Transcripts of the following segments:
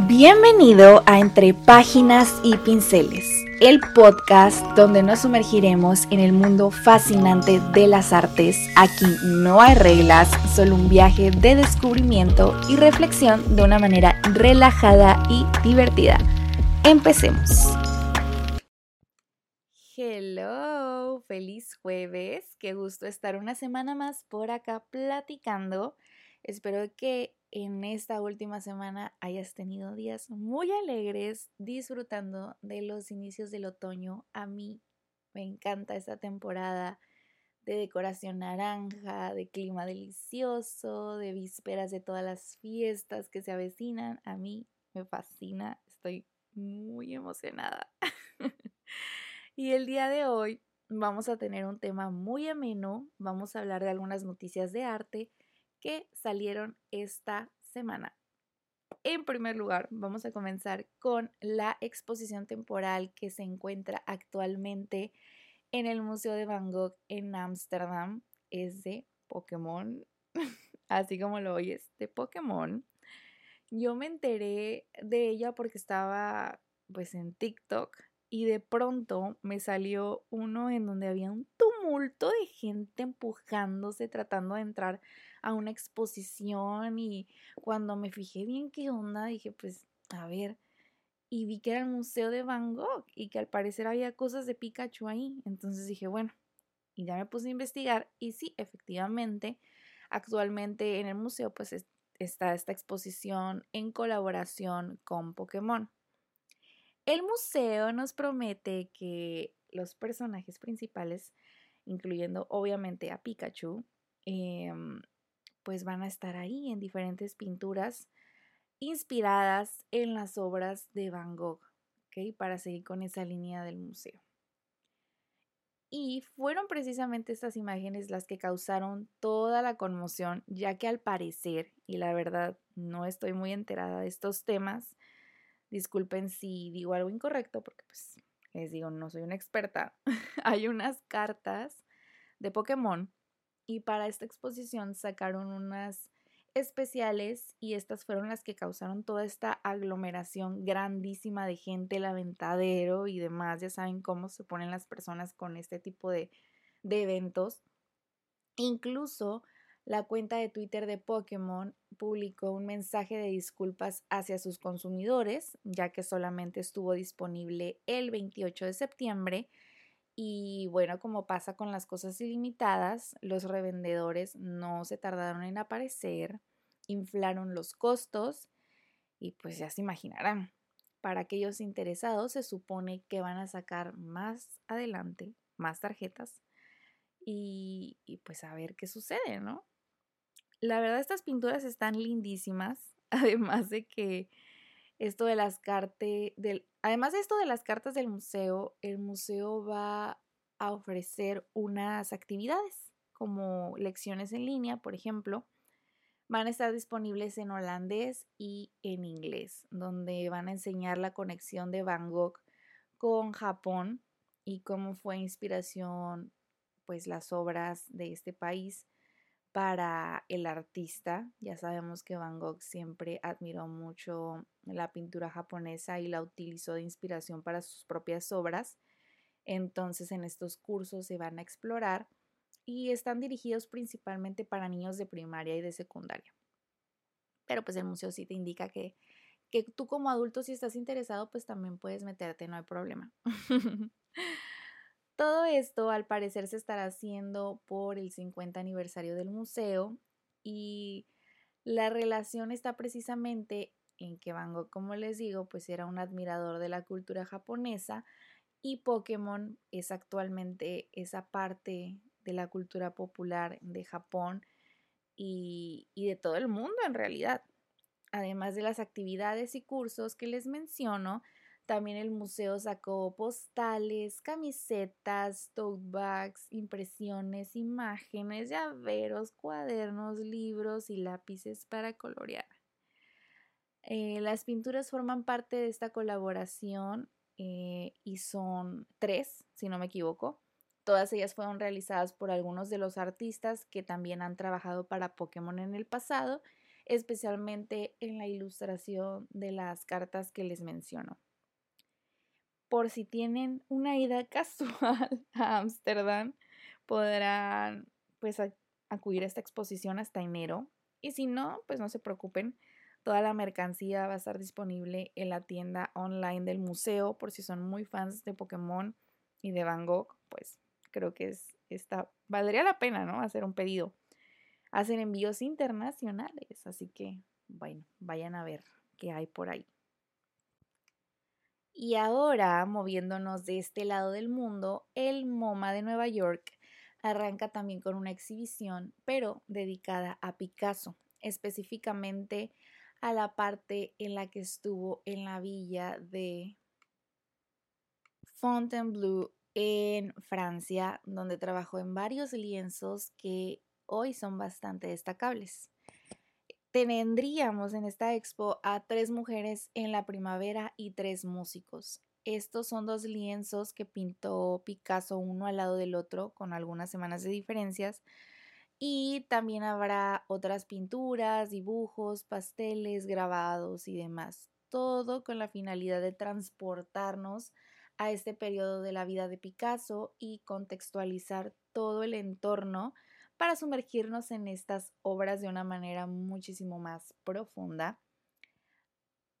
Bienvenido a Entre Páginas y Pinceles, el podcast donde nos sumergiremos en el mundo fascinante de las artes. Aquí no hay reglas, solo un viaje de descubrimiento y reflexión de una manera relajada y divertida. Empecemos. Hello, feliz jueves. Qué gusto estar una semana más por acá platicando. Espero que en esta última semana hayas tenido días muy alegres disfrutando de los inicios del otoño. A mí me encanta esta temporada de decoración naranja, de clima delicioso, de vísperas de todas las fiestas que se avecinan. A mí me fascina, estoy muy emocionada. y el día de hoy vamos a tener un tema muy ameno, vamos a hablar de algunas noticias de arte que salieron esta semana. En primer lugar, vamos a comenzar con la exposición temporal que se encuentra actualmente en el Museo de Van Gogh en Ámsterdam. Es de Pokémon, así como lo oyes, de Pokémon. Yo me enteré de ella porque estaba pues en TikTok y de pronto me salió uno en donde había un de gente empujándose, tratando de entrar a una exposición y cuando me fijé bien qué onda, dije, pues, a ver, y vi que era el Museo de Van Gogh y que al parecer había cosas de Pikachu ahí. Entonces dije, bueno, y ya me puse a investigar y sí, efectivamente, actualmente en el museo pues está esta exposición en colaboración con Pokémon. El museo nos promete que los personajes principales, incluyendo obviamente a Pikachu, eh, pues van a estar ahí en diferentes pinturas inspiradas en las obras de Van Gogh, ¿ok? Para seguir con esa línea del museo. Y fueron precisamente estas imágenes las que causaron toda la conmoción, ya que al parecer, y la verdad no estoy muy enterada de estos temas, disculpen si digo algo incorrecto, porque pues les digo, no soy una experta, hay unas cartas de Pokémon y para esta exposición sacaron unas especiales y estas fueron las que causaron toda esta aglomeración grandísima de gente, el aventadero y demás. Ya saben cómo se ponen las personas con este tipo de, de eventos. Incluso la cuenta de Twitter de Pokémon publicó un mensaje de disculpas hacia sus consumidores, ya que solamente estuvo disponible el 28 de septiembre y bueno, como pasa con las cosas ilimitadas, los revendedores no se tardaron en aparecer, inflaron los costos y pues ya se imaginarán. Para aquellos interesados se supone que van a sacar más adelante, más tarjetas y, pues a ver qué sucede, ¿no? La verdad estas pinturas están lindísimas, además de que esto de las cartas, del, además de esto de las cartas del museo, el museo va a ofrecer unas actividades como lecciones en línea, por ejemplo. Van a estar disponibles en holandés y en inglés, donde van a enseñar la conexión de Gogh con Japón y cómo fue inspiración pues las obras de este país para el artista. Ya sabemos que Van Gogh siempre admiró mucho la pintura japonesa y la utilizó de inspiración para sus propias obras. Entonces en estos cursos se van a explorar y están dirigidos principalmente para niños de primaria y de secundaria. Pero pues el museo sí te indica que, que tú como adulto si estás interesado pues también puedes meterte, no hay problema. Todo esto al parecer se estará haciendo por el 50 aniversario del museo y la relación está precisamente en que Van Gogh, como les digo, pues era un admirador de la cultura japonesa y Pokémon es actualmente esa parte de la cultura popular de Japón y, y de todo el mundo en realidad. Además de las actividades y cursos que les menciono, también el museo sacó postales, camisetas, tote bags, impresiones, imágenes, llaveros, cuadernos, libros y lápices para colorear. Eh, las pinturas forman parte de esta colaboración eh, y son tres, si no me equivoco. Todas ellas fueron realizadas por algunos de los artistas que también han trabajado para Pokémon en el pasado especialmente en la ilustración de las cartas que les menciono. Por si tienen una ida casual a Ámsterdam, podrán pues acudir a esta exposición hasta enero. Y si no, pues no se preocupen, toda la mercancía va a estar disponible en la tienda online del museo por si son muy fans de Pokémon y de Van Gogh, pues creo que es esta valdría la pena, ¿no? Hacer un pedido. Hacen envíos internacionales, así que bueno, vayan a ver qué hay por ahí. Y ahora, moviéndonos de este lado del mundo, el MoMA de Nueva York arranca también con una exhibición, pero dedicada a Picasso, específicamente a la parte en la que estuvo en la villa de Fontainebleau en Francia, donde trabajó en varios lienzos que hoy son bastante destacables. Tendríamos en esta expo a tres mujeres en la primavera y tres músicos. Estos son dos lienzos que pintó Picasso uno al lado del otro con algunas semanas de diferencias. Y también habrá otras pinturas, dibujos, pasteles, grabados y demás. Todo con la finalidad de transportarnos a este periodo de la vida de Picasso y contextualizar todo el entorno para sumergirnos en estas obras de una manera muchísimo más profunda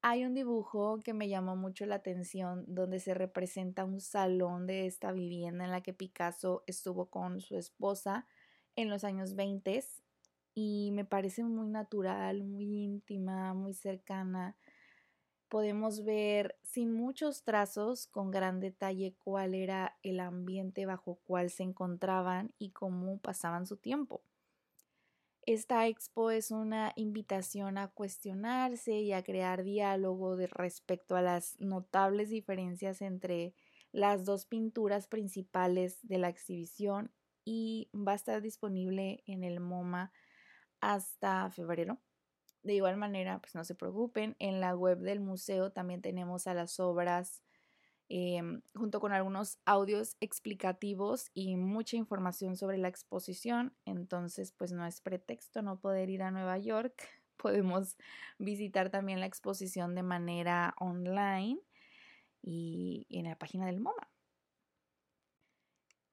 hay un dibujo que me llamó mucho la atención donde se representa un salón de esta vivienda en la que Picasso estuvo con su esposa en los años 20 y me parece muy natural, muy íntima, muy cercana. Podemos ver sin muchos trazos, con gran detalle, cuál era el ambiente bajo cual se encontraban y cómo pasaban su tiempo. Esta expo es una invitación a cuestionarse y a crear diálogo respecto a las notables diferencias entre las dos pinturas principales de la exhibición y va a estar disponible en el MoMA hasta febrero. De igual manera, pues no se preocupen, en la web del museo también tenemos a las obras Em, junto con algunos audios explicativos y mucha información sobre la exposición. Entonces, pues no es pretexto no poder ir a Nueva York. Podemos visitar también la exposición de manera online y en la página del MoMA.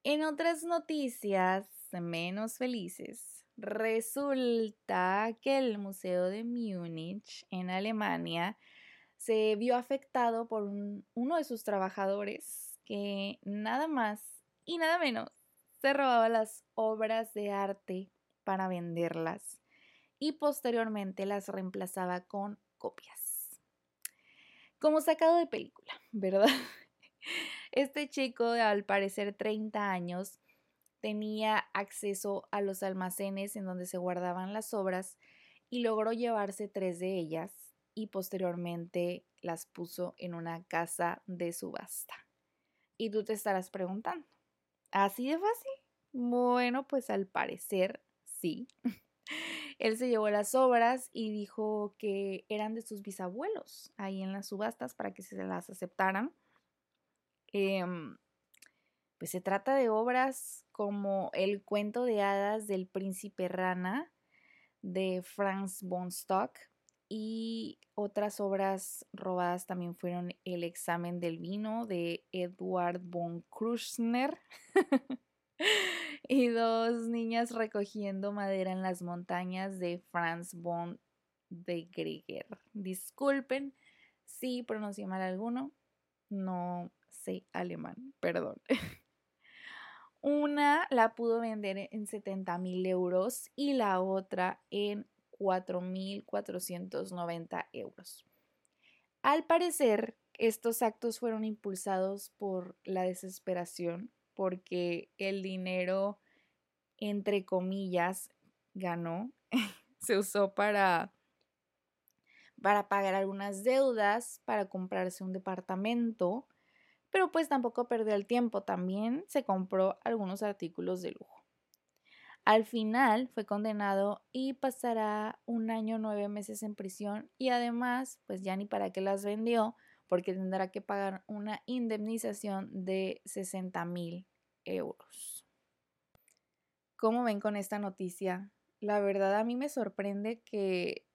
En otras noticias menos felices, resulta que el Museo de Múnich en Alemania se vio afectado por uno de sus trabajadores que nada más y nada menos se robaba las obras de arte para venderlas y posteriormente las reemplazaba con copias. Como sacado de película, ¿verdad? Este chico de al parecer 30 años tenía acceso a los almacenes en donde se guardaban las obras y logró llevarse tres de ellas y posteriormente las puso en una casa de subasta. Y tú te estarás preguntando, ¿así de fácil? Bueno, pues al parecer sí. Él se llevó las obras y dijo que eran de sus bisabuelos ahí en las subastas para que se las aceptaran. Em, pues se trata de obras como El cuento de hadas del príncipe rana de Franz von Stock, y otras obras robadas también fueron El examen del vino de Edward von Kruschner y dos niñas recogiendo madera en las montañas de Franz von de Grieger. Disculpen si pronuncié mal alguno, no sé alemán, perdón. Una la pudo vender en 70 mil euros y la otra en 4.490 euros. Al parecer, estos actos fueron impulsados por la desesperación, porque el dinero, entre comillas, ganó, se usó para, para pagar algunas deudas, para comprarse un departamento, pero pues tampoco perdió el tiempo, también se compró algunos artículos de lujo. Al final fue condenado y pasará un año nueve meses en prisión y además, pues ya ni para qué las vendió, porque tendrá que pagar una indemnización de 60 mil euros. ¿Cómo ven con esta noticia? La verdad a mí me sorprende que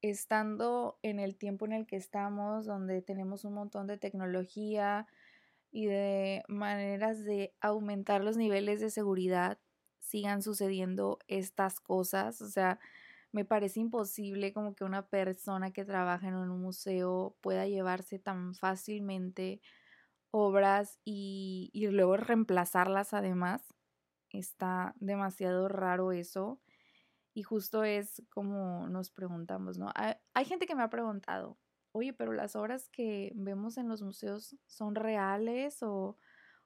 estando en el tiempo en el que estamos, donde tenemos un montón de tecnología y de maneras de aumentar los niveles de seguridad, sigan sucediendo estas cosas. O sea, me parece imposible como que una persona que trabaja en un museo pueda llevarse tan fácilmente obras y, y luego reemplazarlas además. Está demasiado raro eso. Y justo es como nos preguntamos, ¿no? Hay, gente que me ha preguntado, oye, pero las obras que vemos en los museos son reales o,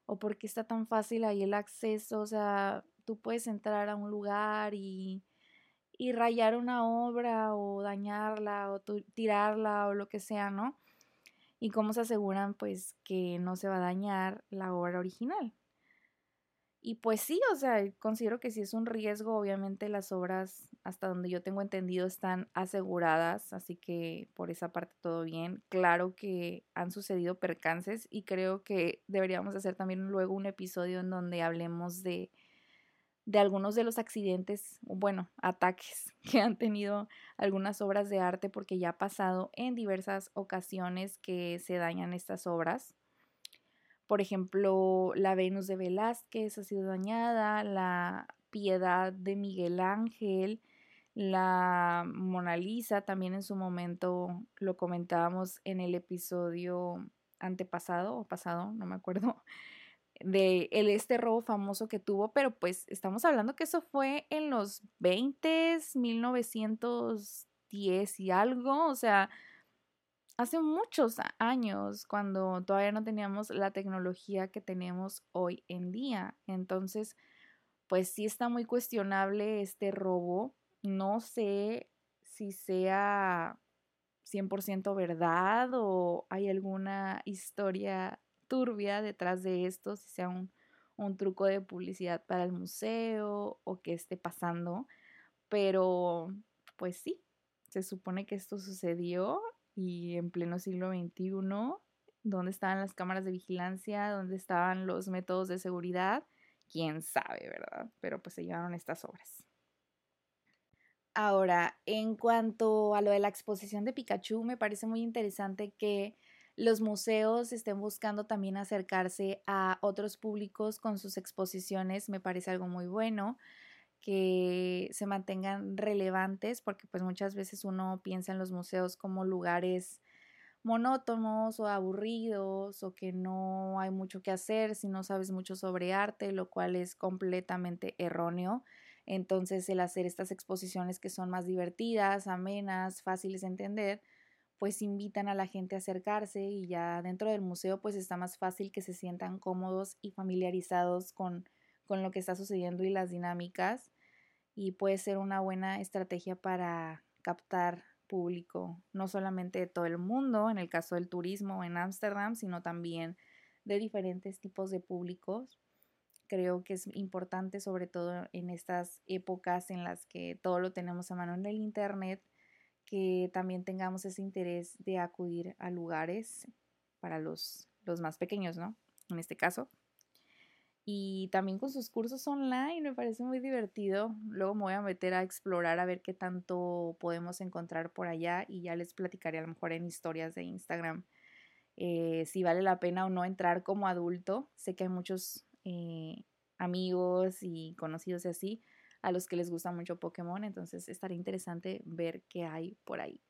o por qué está tan fácil ahí el acceso, o sea, tú puedes entrar a un lugar y, y rayar una obra o dañarla o tirarla o lo que sea, ¿no? Y cómo se aseguran pues que no se va a dañar la obra original. Y pues sí, o sea, considero que sí es un riesgo, obviamente las obras, hasta donde yo tengo entendido, están aseguradas, así que por esa parte todo bien. Claro que han sucedido percances y creo que deberíamos hacer también luego un episodio en donde hablemos de, de algunos de los accidentes, bueno, ataques que han tenido algunas obras de arte, porque ya ha pasado en diversas ocasiones que se dañan estas obras. Por ejemplo, la Venus de Velázquez ha sido dañada, la Piedad de Miguel Ángel, la Mona Lisa también en su momento lo comentábamos en el episodio antepasado o pasado, no me acuerdo, de el, este robo famoso que tuvo, pero pues estamos hablando que eso fue en los 20, 1910 y algo, o sea, hace muchos años cuando todavía no teníamos la tecnología que tenemos hoy en día. Entonces, pues sí está muy cuestionable este robo. No sé si sea 100% verdad o hay alguna historia turbia detrás de esto, si sea un, un truco de publicidad para el museo o qué esté pasando. Pero, pues sí, se supone que esto sucedió y en pleno siglo XXI, dónde estaban las cámaras de vigilancia, dónde estaban los métodos de seguridad, quién sabe, ¿verdad? Pero pues se llevaron estas obras. Ahora, en cuanto a lo de la exposición de Pikachu, me parece muy interesante que los museos estén buscando también acercarse a otros públicos con sus exposiciones, me parece algo muy bueno que se mantengan relevantes, porque pues muchas veces uno piensa en los museos como lugares monótonos o aburridos o que no hay mucho que hacer si no sabes mucho sobre arte, lo cual es completamente erróneo. Entonces el hacer estas exposiciones que son más divertidas, amenas, fáciles de entender, pues invitan a la gente a acercarse y ya dentro del museo pues está más fácil que se sientan cómodos y familiarizados con con lo que está sucediendo y las dinámicas y puede ser una buena estrategia para captar público, no solamente de todo el mundo, en el caso del turismo en Ámsterdam, sino también de diferentes tipos de públicos. Creo que es importante, sobre todo en estas épocas en las que todo lo tenemos a mano en el Internet, que también tengamos ese interés de acudir a lugares para los, los más pequeños, ¿no? En este caso y también con sus cursos online, me parece muy divertido. Luego me voy a meter a explorar a ver qué tanto podemos encontrar por allá y ya les platicaré a lo mejor en historias de Instagram eh, si vale la pena o no entrar como adulto. Sé que hay muchos eh, amigos y conocidos y así a los que les gusta mucho Pokémon, entonces estaría interesante ver qué hay por ahí.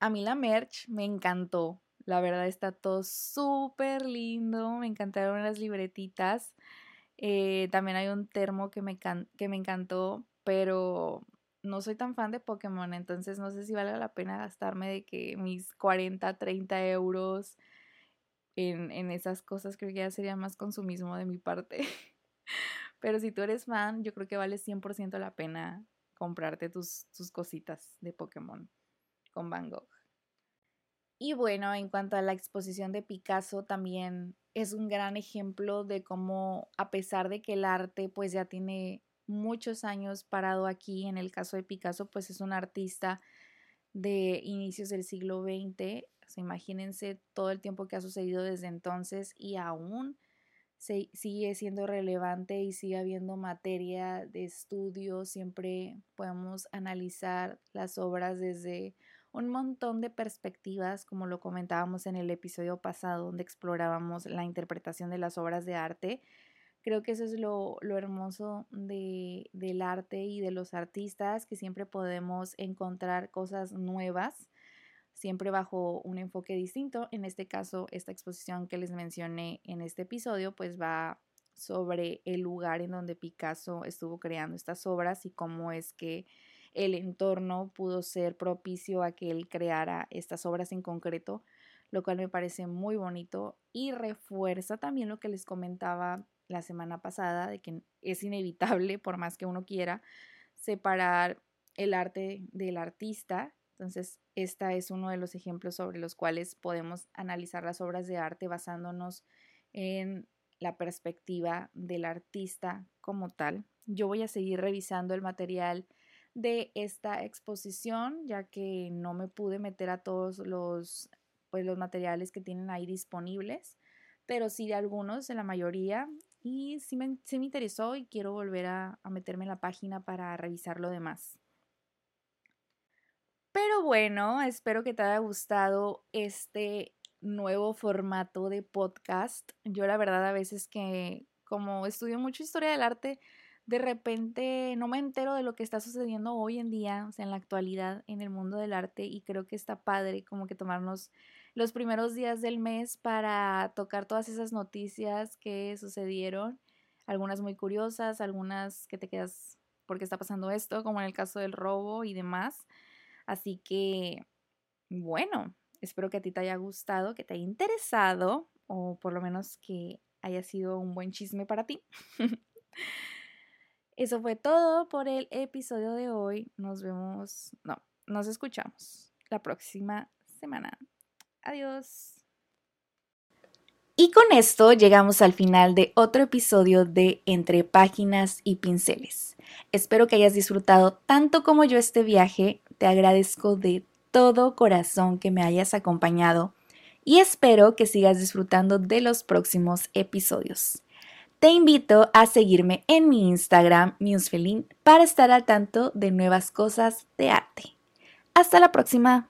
A mí la merch me encantó. La verdad está todo súper lindo. Me encantaron las libretitas. Eh, también hay un termo que me, que me encantó, pero no soy tan fan de Pokémon, entonces no sé si vale la pena gastarme de que mis 40, 30 euros en, en esas cosas. Creo que ya sería más consumismo de mi parte. pero si tú eres fan, yo creo que vale 100% la pena comprarte tus, tus cositas de Pokémon con Van Gogh. Y bueno, en cuanto a la exposición de Picasso, también es un gran ejemplo de cómo, a pesar de que el arte pues ya tiene muchos años parado aquí, en el caso de Picasso pues es un artista de inicios del siglo XX, imagínense todo el tiempo que ha sucedido desde entonces y aún sigue siendo relevante y sigue habiendo materia de estudio. Siempre podemos analizar las obras desde un montón de perspectivas, como lo comentábamos en el episodio pasado, donde explorábamos la interpretación de las obras de arte. Creo que eso es lo, hermoso de, del arte y de los artistas, que siempre podemos encontrar cosas nuevas, siempre bajo un enfoque distinto. En este caso, esta exposición que les mencioné en este episodio, pues va sobre el lugar en donde Picasso estuvo creando estas obras y cómo es que el entorno pudo ser propicio a que él creara estas obras en concreto, lo cual me parece muy bonito y refuerza también lo que les comentaba la semana pasada, de que es inevitable, por más que uno quiera, separar el arte del artista. Entonces, esta es uno de los ejemplos sobre los cuales podemos analizar las obras de arte basándonos en la perspectiva del artista como tal. Yo voy a seguir revisando el material de esta exposición, ya que no me pude meter a todos los, pues, los materiales que tienen ahí disponibles, pero sí de algunos, de la mayoría, y sí me, me interesó y quiero volver a, a meterme en la página para revisar lo demás. Pero bueno, espero que te haya gustado este nuevo formato de podcast. Yo la verdad a veces que como estudio mucho historia del arte, de repente no me entero de lo que está sucediendo hoy en día, o sea, en la actualidad, en el mundo del arte y creo que está padre como que tomarnos los primeros días del mes para tocar todas esas noticias que sucedieron, algunas muy curiosas, algunas que te quedas ¿por qué está pasando esto, como en el caso del robo y demás. Así que, bueno, espero que a ti te haya gustado, que te haya interesado o por lo menos que haya sido un buen chisme para ti. Eso fue todo por el episodio de hoy. Nos vemos, no, nos escuchamos la próxima semana. Adiós. Y con esto llegamos al final de otro episodio de Entre Páginas y Pinceles. Espero que hayas disfrutado tanto como yo este viaje. Te agradezco de todo corazón que me hayas acompañado y espero que sigas disfrutando de los próximos episodios. Te invito a seguirme en mi Instagram, Musefelin, para estar al tanto de nuevas cosas de arte. Hasta la próxima.